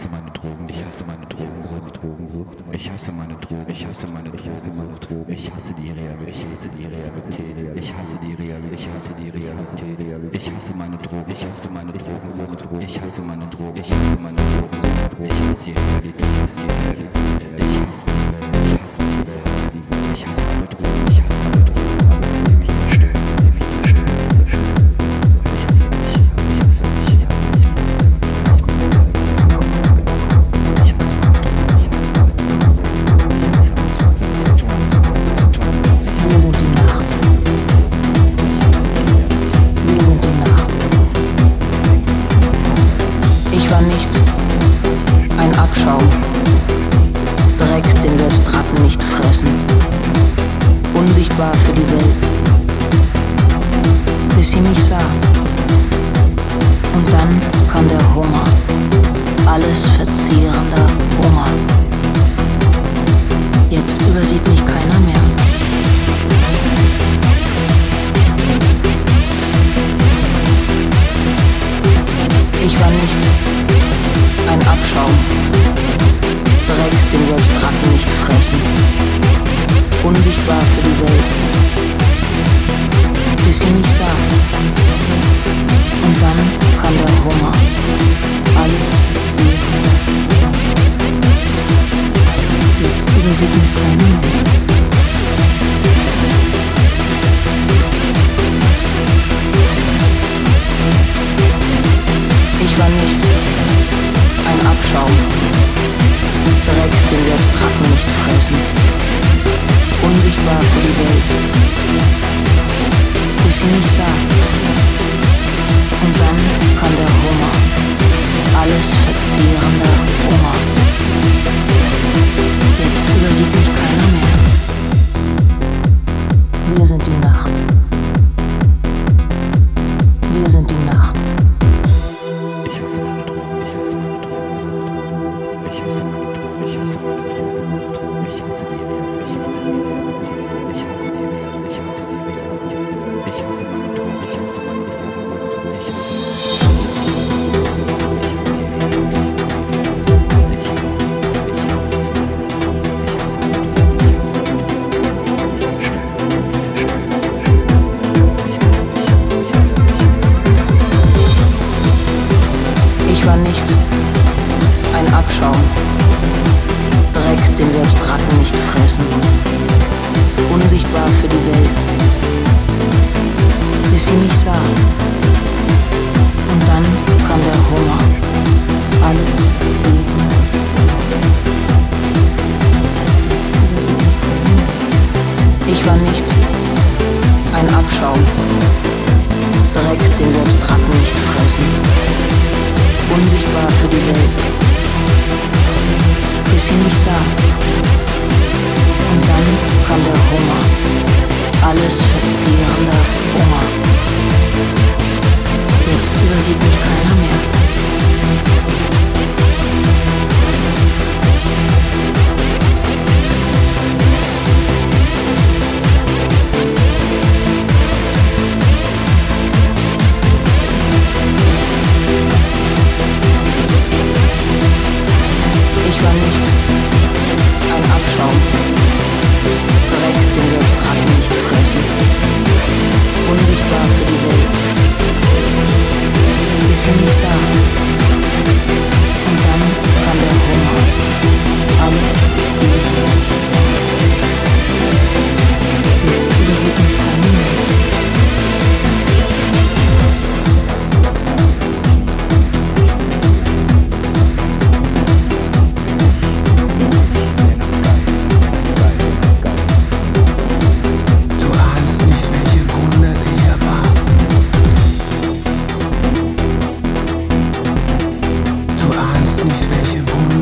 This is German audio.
hasse meine Drogen, ich hasse meine Drogensucht, Drogensucht. Ich hasse meine Drogen, ich hasse meine Drogensucht. Ich hasse die Realität, ich hasse die Realität. Ich hasse die Realität, ich hasse die Realität. Ich hasse meine Drogen, ich hasse meine Drogensucht. Ich hasse meine Drogen, ich hasse meine Drogensucht. Ich hasse die Realität. Abschaum. Dreck, den selbst Ratten nicht fressen. Unsichtbar für die Welt. Bis sie mich sah. Und dann kam der Hunger. Alles verzehrender Hunger. Jetzt übersieht mich keiner mehr. Ich war nichts. Ratten nicht fressen. Unsichtbar für die Welt. Bis sie mich sah. Und dann Mich sah. Und dann kam der Hunger. Alles verzehrender Hunger. Ein Abschaum. Dreck, den selbst Ratten nicht fressen. Unsichtbar für die Welt. Bis sie mich sah. Bis Bis sie 那心。不